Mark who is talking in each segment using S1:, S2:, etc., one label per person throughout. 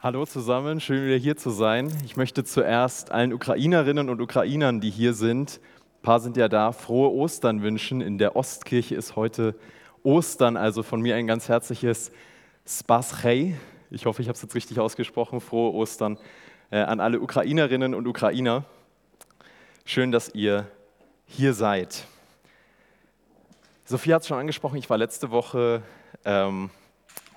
S1: Hallo zusammen, schön wieder hier zu sein. Ich möchte zuerst allen Ukrainerinnen und Ukrainern, die hier sind, ein paar sind ja da, frohe Ostern wünschen. In der Ostkirche ist heute Ostern, also von mir ein ganz herzliches Spaschei. Ich hoffe, ich habe es jetzt richtig ausgesprochen. Frohe Ostern äh, an alle Ukrainerinnen und Ukrainer. Schön, dass ihr hier seid. Sophie hat es schon angesprochen, ich war letzte Woche ähm,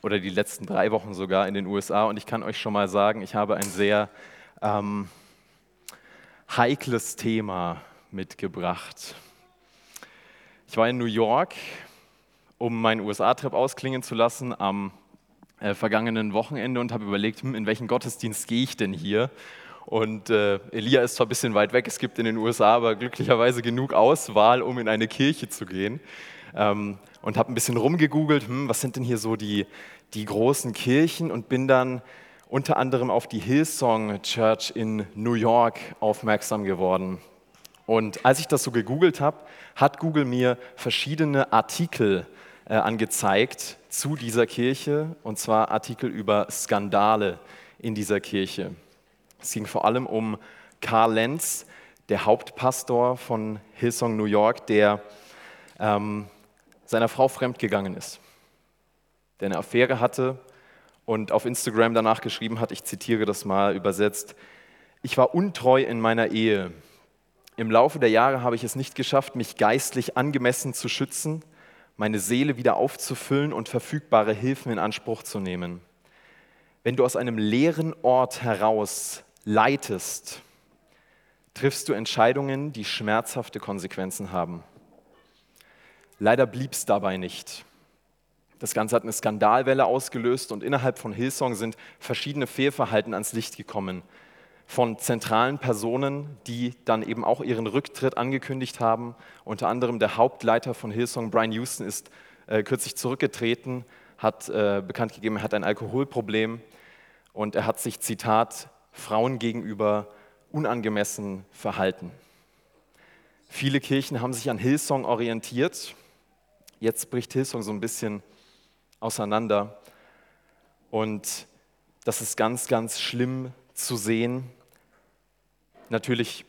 S1: oder die letzten drei Wochen sogar in den USA. Und ich kann euch schon mal sagen, ich habe ein sehr ähm, heikles Thema mitgebracht. Ich war in New York, um meinen USA-Trip ausklingen zu lassen am äh, vergangenen Wochenende und habe überlegt, hm, in welchen Gottesdienst gehe ich denn hier? Und äh, Elia ist zwar ein bisschen weit weg, es gibt in den USA aber glücklicherweise genug Auswahl, um in eine Kirche zu gehen. Ähm, und habe ein bisschen rumgegoogelt, hm, was sind denn hier so die, die großen Kirchen und bin dann unter anderem auf die Hillsong Church in New York aufmerksam geworden. Und als ich das so gegoogelt habe, hat Google mir verschiedene Artikel äh, angezeigt zu dieser Kirche, und zwar Artikel über Skandale in dieser Kirche. Es ging vor allem um Karl Lenz, der Hauptpastor von Hillsong New York, der ähm, seiner Frau fremdgegangen ist, der eine Affäre hatte und auf Instagram danach geschrieben hat, ich zitiere das mal übersetzt, ich war untreu in meiner Ehe. Im Laufe der Jahre habe ich es nicht geschafft, mich geistlich angemessen zu schützen, meine Seele wieder aufzufüllen und verfügbare Hilfen in Anspruch zu nehmen. Wenn du aus einem leeren Ort heraus leitest, triffst du Entscheidungen, die schmerzhafte Konsequenzen haben. Leider blieb es dabei nicht. Das Ganze hat eine Skandalwelle ausgelöst und innerhalb von Hillsong sind verschiedene Fehlverhalten ans Licht gekommen. Von zentralen Personen, die dann eben auch ihren Rücktritt angekündigt haben. Unter anderem der Hauptleiter von Hillsong, Brian Houston, ist äh, kürzlich zurückgetreten, hat äh, bekannt gegeben, er hat ein Alkoholproblem und er hat sich, Zitat, Frauen gegenüber unangemessen verhalten. Viele Kirchen haben sich an Hillsong orientiert Jetzt bricht Hillsong so ein bisschen auseinander. Und das ist ganz, ganz schlimm zu sehen. Natürlich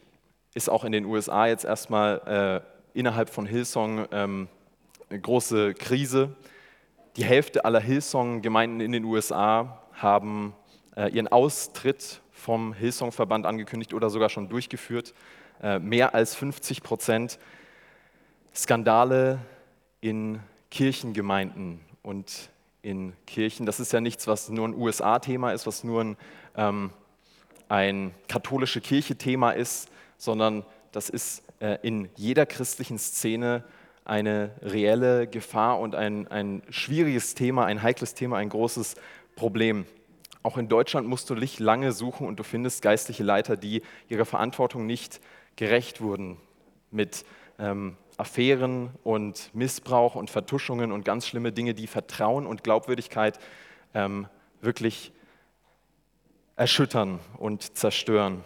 S1: ist auch in den USA jetzt erstmal äh, innerhalb von Hillsong ähm, eine große Krise. Die Hälfte aller Hillsong-Gemeinden in den USA haben äh, ihren Austritt vom Hillsong-Verband angekündigt oder sogar schon durchgeführt. Äh, mehr als 50 Prozent. Skandale in Kirchengemeinden und in Kirchen. Das ist ja nichts, was nur ein USA-Thema ist, was nur ein, ähm, ein katholische Kirche-Thema ist, sondern das ist äh, in jeder christlichen Szene eine reelle Gefahr und ein, ein schwieriges Thema, ein heikles Thema, ein großes Problem. Auch in Deutschland musst du nicht lange suchen und du findest geistliche Leiter, die ihrer Verantwortung nicht gerecht wurden mit ähm, Affären und Missbrauch und Vertuschungen und ganz schlimme Dinge, die Vertrauen und Glaubwürdigkeit ähm, wirklich erschüttern und zerstören.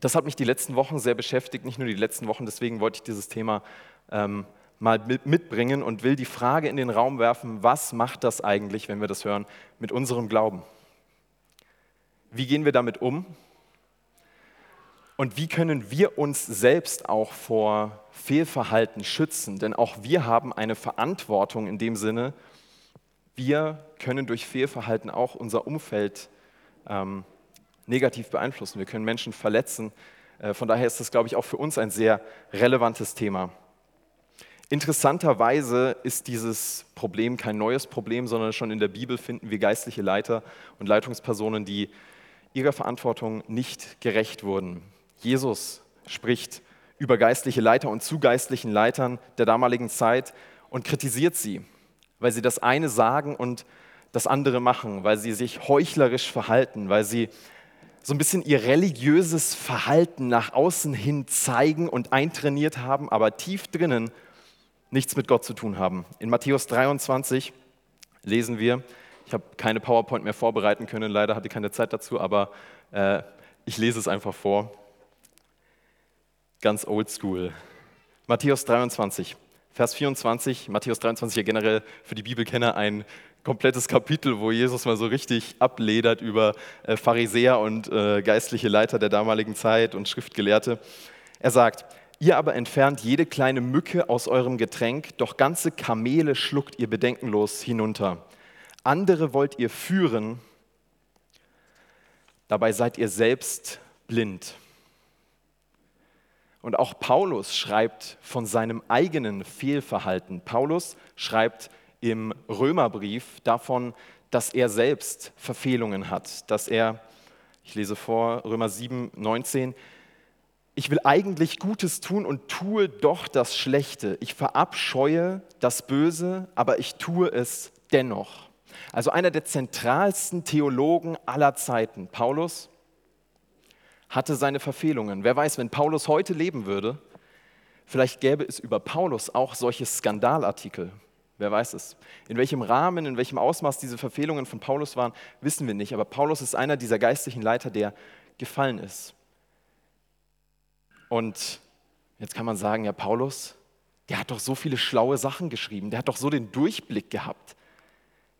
S1: Das hat mich die letzten Wochen sehr beschäftigt, nicht nur die letzten Wochen, deswegen wollte ich dieses Thema ähm, mal mitbringen und will die Frage in den Raum werfen, was macht das eigentlich, wenn wir das hören, mit unserem Glauben? Wie gehen wir damit um? Und wie können wir uns selbst auch vor Fehlverhalten schützen? Denn auch wir haben eine Verantwortung in dem Sinne, wir können durch Fehlverhalten auch unser Umfeld ähm, negativ beeinflussen. Wir können Menschen verletzen. Äh, von daher ist das, glaube ich, auch für uns ein sehr relevantes Thema. Interessanterweise ist dieses Problem kein neues Problem, sondern schon in der Bibel finden wir geistliche Leiter und Leitungspersonen, die ihrer Verantwortung nicht gerecht wurden. Jesus spricht über geistliche Leiter und zu geistlichen Leitern der damaligen Zeit und kritisiert sie, weil sie das eine sagen und das andere machen, weil sie sich heuchlerisch verhalten, weil sie so ein bisschen ihr religiöses Verhalten nach außen hin zeigen und eintrainiert haben, aber tief drinnen nichts mit Gott zu tun haben. In Matthäus 23 lesen wir, ich habe keine PowerPoint mehr vorbereiten können, leider hatte ich keine Zeit dazu, aber äh, ich lese es einfach vor ganz oldschool. Matthäus 23, Vers 24. Matthäus 23 ja generell für die Bibelkenner ein komplettes Kapitel, wo Jesus mal so richtig abledert über äh, Pharisäer und äh, geistliche Leiter der damaligen Zeit und Schriftgelehrte. Er sagt, ihr aber entfernt jede kleine Mücke aus eurem Getränk, doch ganze Kamele schluckt ihr bedenkenlos hinunter. Andere wollt ihr führen, dabei seid ihr selbst blind. Und auch Paulus schreibt von seinem eigenen Fehlverhalten. Paulus schreibt im Römerbrief davon, dass er selbst Verfehlungen hat, dass er, ich lese vor, Römer 7, 19, ich will eigentlich Gutes tun und tue doch das Schlechte. Ich verabscheue das Böse, aber ich tue es dennoch. Also einer der zentralsten Theologen aller Zeiten, Paulus, hatte seine Verfehlungen. Wer weiß, wenn Paulus heute leben würde, vielleicht gäbe es über Paulus auch solche Skandalartikel. Wer weiß es. In welchem Rahmen, in welchem Ausmaß diese Verfehlungen von Paulus waren, wissen wir nicht. Aber Paulus ist einer dieser geistlichen Leiter, der gefallen ist. Und jetzt kann man sagen, ja, Paulus, der hat doch so viele schlaue Sachen geschrieben, der hat doch so den Durchblick gehabt.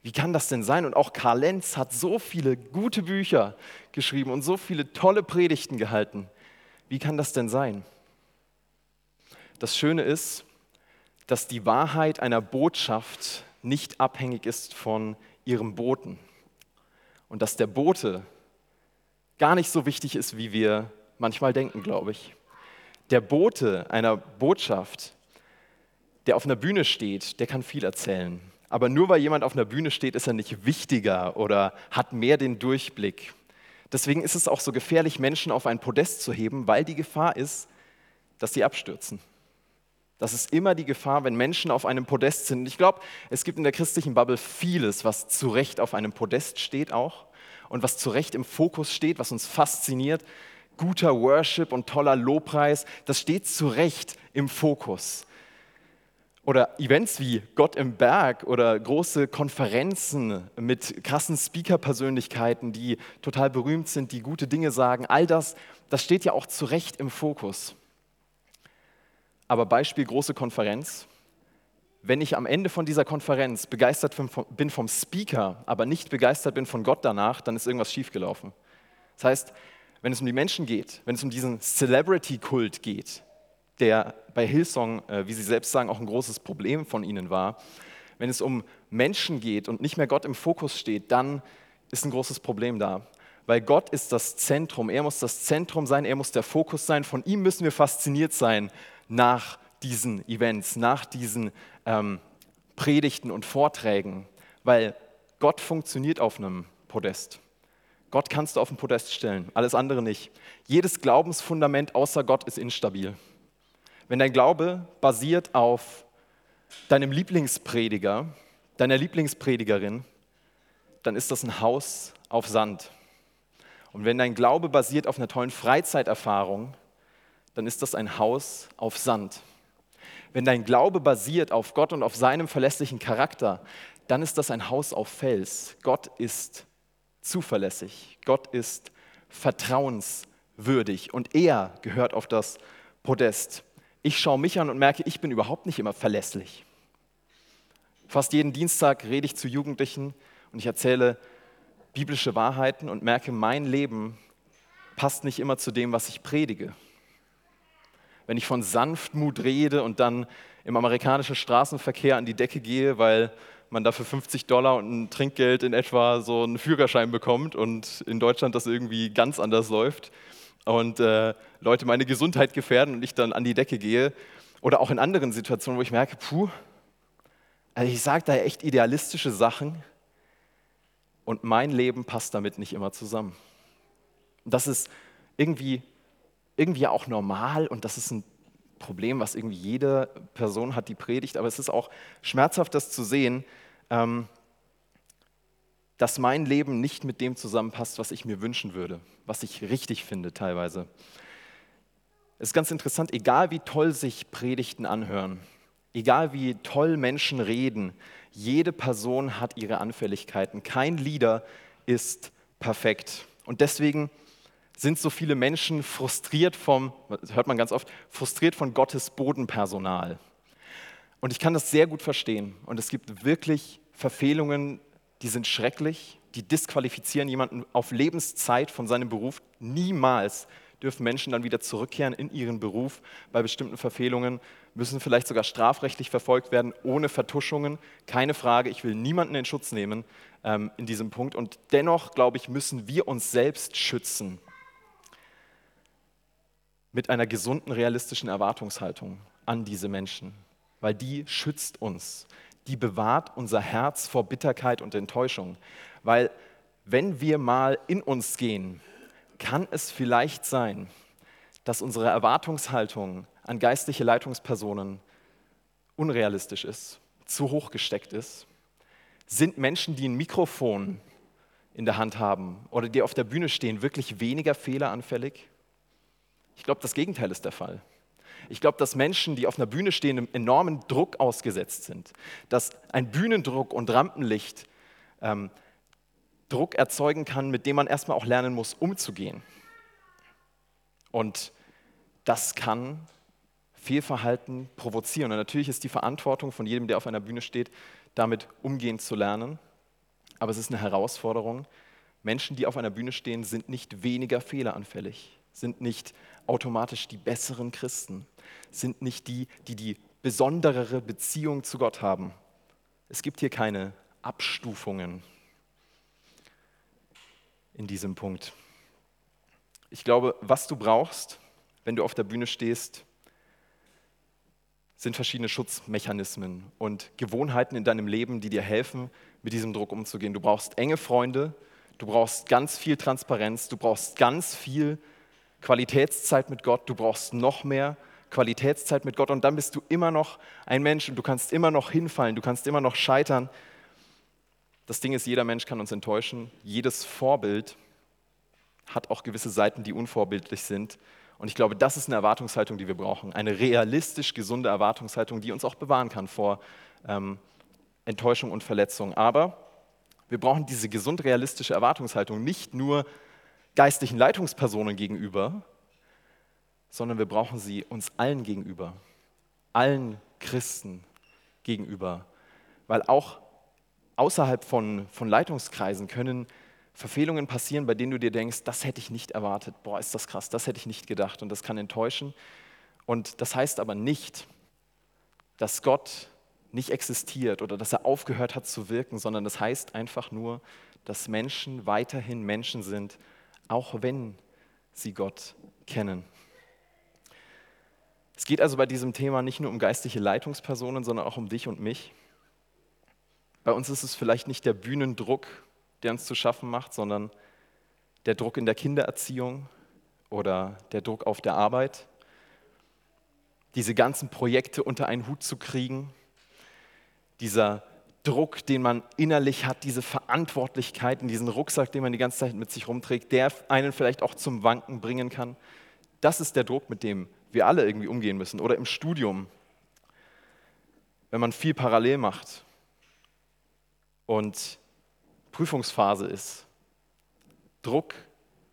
S1: Wie kann das denn sein? Und auch Karl Lenz hat so viele gute Bücher geschrieben und so viele tolle Predigten gehalten. Wie kann das denn sein? Das Schöne ist, dass die Wahrheit einer Botschaft nicht abhängig ist von ihrem Boten. Und dass der Bote gar nicht so wichtig ist, wie wir manchmal denken, glaube ich. Der Bote einer Botschaft, der auf einer Bühne steht, der kann viel erzählen. Aber nur weil jemand auf einer Bühne steht, ist er nicht wichtiger oder hat mehr den Durchblick. Deswegen ist es auch so gefährlich, Menschen auf ein Podest zu heben, weil die Gefahr ist, dass sie abstürzen. Das ist immer die Gefahr, wenn Menschen auf einem Podest sind. ich glaube, es gibt in der christlichen Bubble vieles, was zu Recht auf einem Podest steht auch und was zu Recht im Fokus steht, was uns fasziniert. Guter Worship und toller Lobpreis, das steht zu Recht im Fokus. Oder Events wie Gott im Berg oder große Konferenzen mit krassen Speaker-Persönlichkeiten, die total berühmt sind, die gute Dinge sagen, all das, das steht ja auch zu Recht im Fokus. Aber Beispiel große Konferenz. Wenn ich am Ende von dieser Konferenz begeistert bin vom Speaker, aber nicht begeistert bin von Gott danach, dann ist irgendwas schiefgelaufen. Das heißt, wenn es um die Menschen geht, wenn es um diesen Celebrity-Kult geht, der bei Hillsong, äh, wie Sie selbst sagen, auch ein großes Problem von Ihnen war, wenn es um Menschen geht und nicht mehr Gott im Fokus steht, dann ist ein großes Problem da. Weil Gott ist das Zentrum, er muss das Zentrum sein, er muss der Fokus sein, von ihm müssen wir fasziniert sein nach diesen Events, nach diesen ähm, Predigten und Vorträgen, weil Gott funktioniert auf einem Podest. Gott kannst du auf ein Podest stellen, alles andere nicht. Jedes Glaubensfundament außer Gott ist instabil. Wenn dein Glaube basiert auf deinem Lieblingsprediger, deiner Lieblingspredigerin, dann ist das ein Haus auf Sand. Und wenn dein Glaube basiert auf einer tollen Freizeiterfahrung, dann ist das ein Haus auf Sand. Wenn dein Glaube basiert auf Gott und auf seinem verlässlichen Charakter, dann ist das ein Haus auf Fels. Gott ist zuverlässig. Gott ist vertrauenswürdig und er gehört auf das Podest. Ich schaue mich an und merke, ich bin überhaupt nicht immer verlässlich. Fast jeden Dienstag rede ich zu Jugendlichen und ich erzähle biblische Wahrheiten und merke, mein Leben passt nicht immer zu dem, was ich predige wenn ich von Sanftmut rede und dann im amerikanischen Straßenverkehr an die Decke gehe, weil man dafür 50 Dollar und ein Trinkgeld in etwa so einen Führerschein bekommt und in Deutschland das irgendwie ganz anders läuft und äh, Leute meine Gesundheit gefährden und ich dann an die Decke gehe. Oder auch in anderen Situationen, wo ich merke, puh, also ich sage da echt idealistische Sachen und mein Leben passt damit nicht immer zusammen. Das ist irgendwie irgendwie auch normal und das ist ein Problem, was irgendwie jede Person hat, die predigt, aber es ist auch schmerzhaft, das zu sehen, ähm, dass mein Leben nicht mit dem zusammenpasst, was ich mir wünschen würde, was ich richtig finde teilweise. Es ist ganz interessant, egal wie toll sich Predigten anhören, egal wie toll Menschen reden, jede Person hat ihre Anfälligkeiten. Kein Lieder ist perfekt. Und deswegen sind so viele Menschen frustriert vom, hört man ganz oft, frustriert von Gottes Bodenpersonal. Und ich kann das sehr gut verstehen. Und es gibt wirklich Verfehlungen die sind schrecklich, die disqualifizieren jemanden auf Lebenszeit von seinem Beruf. Niemals dürfen Menschen dann wieder zurückkehren in ihren Beruf. Bei bestimmten Verfehlungen müssen vielleicht sogar strafrechtlich verfolgt werden, ohne Vertuschungen. Keine Frage, ich will niemanden in Schutz nehmen ähm, in diesem Punkt. Und dennoch, glaube ich, müssen wir uns selbst schützen mit einer gesunden, realistischen Erwartungshaltung an diese Menschen, weil die schützt uns. Die bewahrt unser Herz vor Bitterkeit und Enttäuschung. Weil wenn wir mal in uns gehen, kann es vielleicht sein, dass unsere Erwartungshaltung an geistliche Leitungspersonen unrealistisch ist, zu hoch gesteckt ist? Sind Menschen, die ein Mikrofon in der Hand haben oder die auf der Bühne stehen, wirklich weniger fehleranfällig? Ich glaube, das Gegenteil ist der Fall. Ich glaube, dass Menschen, die auf einer Bühne stehen, einem enormen Druck ausgesetzt sind. Dass ein Bühnendruck und Rampenlicht ähm, Druck erzeugen kann, mit dem man erstmal auch lernen muss, umzugehen. Und das kann Fehlverhalten provozieren. Und natürlich ist die Verantwortung von jedem, der auf einer Bühne steht, damit umgehen zu lernen. Aber es ist eine Herausforderung. Menschen, die auf einer Bühne stehen, sind nicht weniger fehleranfällig, sind nicht automatisch die besseren Christen, sind nicht die, die die besonderere Beziehung zu Gott haben. Es gibt hier keine Abstufungen in diesem Punkt. Ich glaube, was du brauchst, wenn du auf der Bühne stehst, sind verschiedene Schutzmechanismen und Gewohnheiten in deinem Leben, die dir helfen, mit diesem Druck umzugehen. Du brauchst enge Freunde, du brauchst ganz viel Transparenz, du brauchst ganz viel Qualitätszeit mit Gott, du brauchst noch mehr Qualitätszeit mit Gott und dann bist du immer noch ein Mensch und du kannst immer noch hinfallen, du kannst immer noch scheitern. Das Ding ist, jeder Mensch kann uns enttäuschen. Jedes Vorbild hat auch gewisse Seiten, die unvorbildlich sind. Und ich glaube, das ist eine Erwartungshaltung, die wir brauchen. Eine realistisch gesunde Erwartungshaltung, die uns auch bewahren kann vor ähm, Enttäuschung und Verletzung. Aber wir brauchen diese gesund realistische Erwartungshaltung nicht nur geistlichen Leitungspersonen gegenüber, sondern wir brauchen sie uns allen gegenüber, allen Christen gegenüber. Weil auch außerhalb von, von Leitungskreisen können Verfehlungen passieren, bei denen du dir denkst, das hätte ich nicht erwartet, boah, ist das krass, das hätte ich nicht gedacht und das kann enttäuschen. Und das heißt aber nicht, dass Gott nicht existiert oder dass er aufgehört hat zu wirken, sondern das heißt einfach nur, dass Menschen weiterhin Menschen sind auch wenn sie Gott kennen. Es geht also bei diesem Thema nicht nur um geistliche Leitungspersonen, sondern auch um dich und mich. Bei uns ist es vielleicht nicht der Bühnendruck, der uns zu schaffen macht, sondern der Druck in der Kindererziehung oder der Druck auf der Arbeit, diese ganzen Projekte unter einen Hut zu kriegen, dieser Druck, den man innerlich hat, diese Verantwortlichkeiten, diesen Rucksack, den man die ganze Zeit mit sich rumträgt, der einen vielleicht auch zum Wanken bringen kann. Das ist der Druck, mit dem wir alle irgendwie umgehen müssen. Oder im Studium, wenn man viel parallel macht und Prüfungsphase ist. Druck,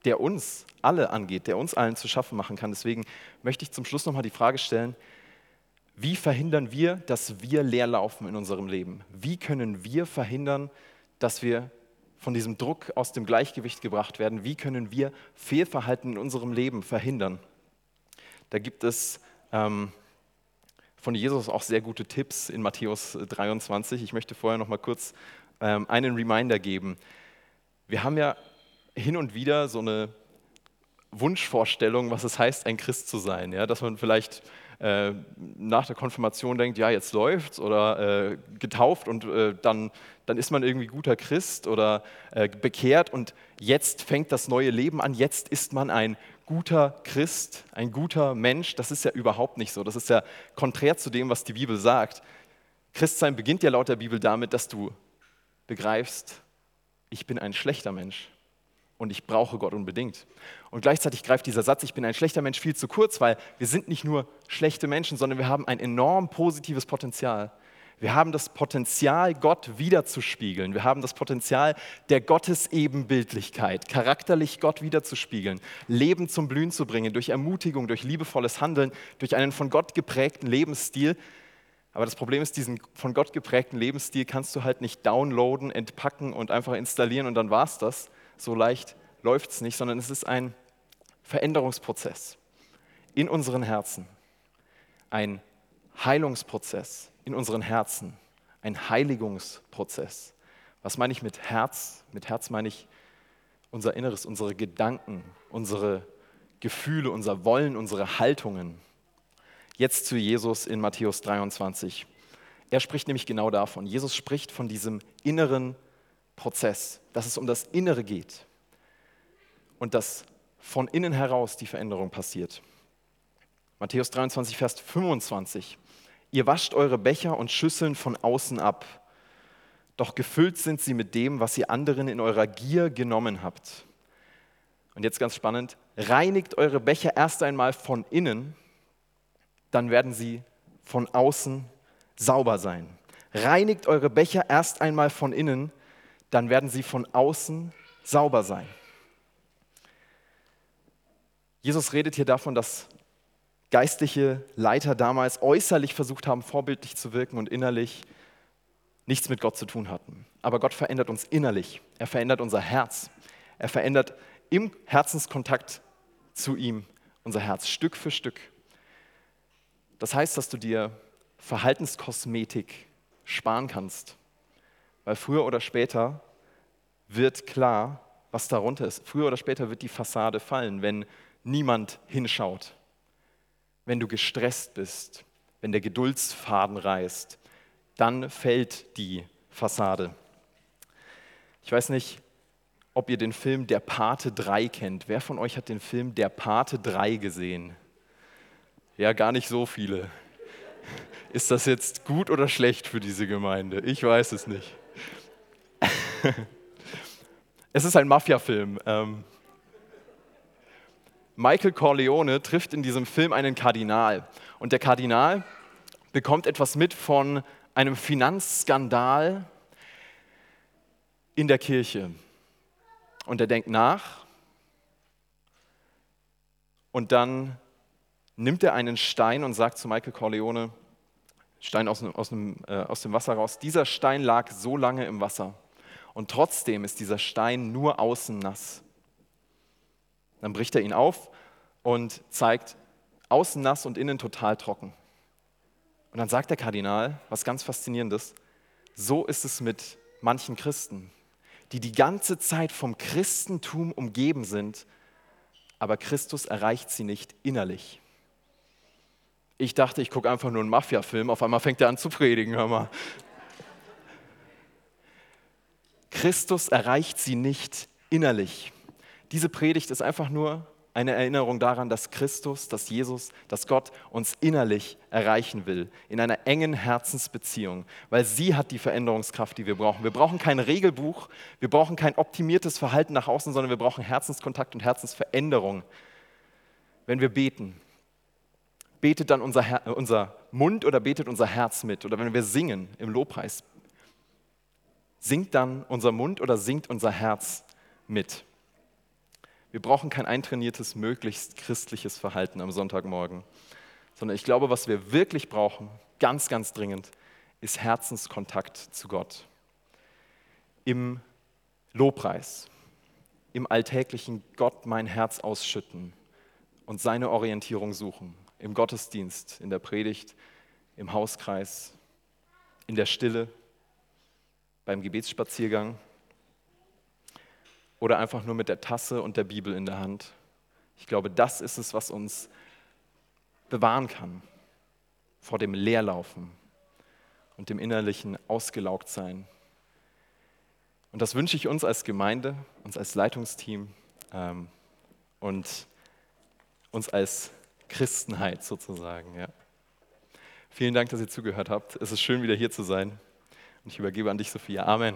S1: der uns alle angeht, der uns allen zu schaffen machen kann. Deswegen möchte ich zum Schluss nochmal die Frage stellen, wie verhindern wir, dass wir leer laufen in unserem Leben? Wie können wir verhindern, dass wir von diesem Druck aus dem Gleichgewicht gebracht werden? Wie können wir Fehlverhalten in unserem Leben verhindern? Da gibt es ähm, von Jesus auch sehr gute Tipps in Matthäus 23. Ich möchte vorher noch mal kurz ähm, einen Reminder geben. Wir haben ja hin und wieder so eine Wunschvorstellung, was es heißt, ein Christ zu sein. Ja? Dass man vielleicht äh, nach der Konfirmation denkt, ja, jetzt läuft's oder äh, getauft und äh, dann, dann ist man irgendwie guter Christ oder äh, bekehrt und jetzt fängt das neue Leben an, jetzt ist man ein guter Christ, ein guter Mensch. Das ist ja überhaupt nicht so. Das ist ja konträr zu dem, was die Bibel sagt. Christsein beginnt ja laut der Bibel damit, dass du begreifst, ich bin ein schlechter Mensch und ich brauche Gott unbedingt. Und gleichzeitig greift dieser Satz, ich bin ein schlechter Mensch, viel zu kurz, weil wir sind nicht nur schlechte Menschen, sondern wir haben ein enorm positives Potenzial. Wir haben das Potenzial, Gott wiederzuspiegeln. Wir haben das Potenzial der Gottesebenbildlichkeit, charakterlich Gott wiederzuspiegeln, Leben zum Blühen zu bringen, durch Ermutigung, durch liebevolles Handeln, durch einen von Gott geprägten Lebensstil, Aber das Problem ist, diesen von Gott geprägten Lebensstil kannst du halt nicht downloaden, entpacken und einfach installieren und dann war es das. So leicht läuft es nicht, sondern es ist ein Veränderungsprozess in unseren Herzen, ein Heilungsprozess in unseren Herzen, ein Heiligungsprozess. Was meine ich mit Herz? Mit Herz meine ich unser Inneres, unsere Gedanken, unsere Gefühle, unser Wollen, unsere Haltungen. Jetzt zu Jesus in Matthäus 23. Er spricht nämlich genau davon. Jesus spricht von diesem inneren Prozess, dass es um das Innere geht und dass von innen heraus die Veränderung passiert. Matthäus 23, Vers 25. Ihr wascht eure Becher und Schüsseln von außen ab, doch gefüllt sind sie mit dem, was ihr anderen in eurer Gier genommen habt. Und jetzt ganz spannend, reinigt eure Becher erst einmal von innen, dann werden sie von außen sauber sein. Reinigt eure Becher erst einmal von innen, dann werden sie von außen sauber sein. Jesus redet hier davon, dass geistliche Leiter damals äußerlich versucht haben, vorbildlich zu wirken und innerlich nichts mit Gott zu tun hatten. Aber Gott verändert uns innerlich. Er verändert unser Herz. Er verändert im Herzenskontakt zu ihm unser Herz Stück für Stück. Das heißt, dass du dir Verhaltenskosmetik sparen kannst, weil früher oder später wird klar, was darunter ist. Früher oder später wird die Fassade fallen, wenn niemand hinschaut wenn du gestresst bist, wenn der Geduldsfaden reißt, dann fällt die Fassade. Ich weiß nicht, ob ihr den Film Der Pate 3 kennt. Wer von euch hat den Film Der Pate 3 gesehen? Ja, gar nicht so viele. Ist das jetzt gut oder schlecht für diese Gemeinde? Ich weiß es nicht. Es ist ein Mafia-Film. Ähm, Michael Corleone trifft in diesem Film einen Kardinal. Und der Kardinal bekommt etwas mit von einem Finanzskandal in der Kirche. Und er denkt nach. Und dann nimmt er einen Stein und sagt zu Michael Corleone, Stein aus, aus, dem, äh, aus dem Wasser raus, dieser Stein lag so lange im Wasser. Und trotzdem ist dieser Stein nur außen nass. Dann bricht er ihn auf und zeigt außen nass und innen total trocken. Und dann sagt der Kardinal, was ganz faszinierendes, so ist es mit manchen Christen, die die ganze Zeit vom Christentum umgeben sind, aber Christus erreicht sie nicht innerlich. Ich dachte, ich gucke einfach nur einen Mafia-Film, auf einmal fängt er an zu predigen, hör mal. Christus erreicht sie nicht innerlich. Diese Predigt ist einfach nur eine Erinnerung daran, dass Christus, dass Jesus, dass Gott uns innerlich erreichen will, in einer engen Herzensbeziehung, weil sie hat die Veränderungskraft, die wir brauchen. Wir brauchen kein Regelbuch, wir brauchen kein optimiertes Verhalten nach außen, sondern wir brauchen Herzenskontakt und Herzensveränderung. Wenn wir beten, betet dann unser, Her unser Mund oder betet unser Herz mit? Oder wenn wir singen im Lobpreis, singt dann unser Mund oder singt unser Herz mit? Wir brauchen kein eintrainiertes, möglichst christliches Verhalten am Sonntagmorgen, sondern ich glaube, was wir wirklich brauchen, ganz, ganz dringend, ist Herzenskontakt zu Gott. Im Lobpreis, im alltäglichen Gott mein Herz ausschütten und seine Orientierung suchen. Im Gottesdienst, in der Predigt, im Hauskreis, in der Stille, beim Gebetsspaziergang oder einfach nur mit der Tasse und der Bibel in der Hand. Ich glaube, das ist es, was uns bewahren kann vor dem Leerlaufen und dem innerlichen Ausgelaugtsein. Und das wünsche ich uns als Gemeinde, uns als Leitungsteam ähm, und uns als Christenheit sozusagen. Ja. Vielen Dank, dass ihr zugehört habt. Es ist schön, wieder hier zu sein. Und ich übergebe an dich, Sophia. Amen.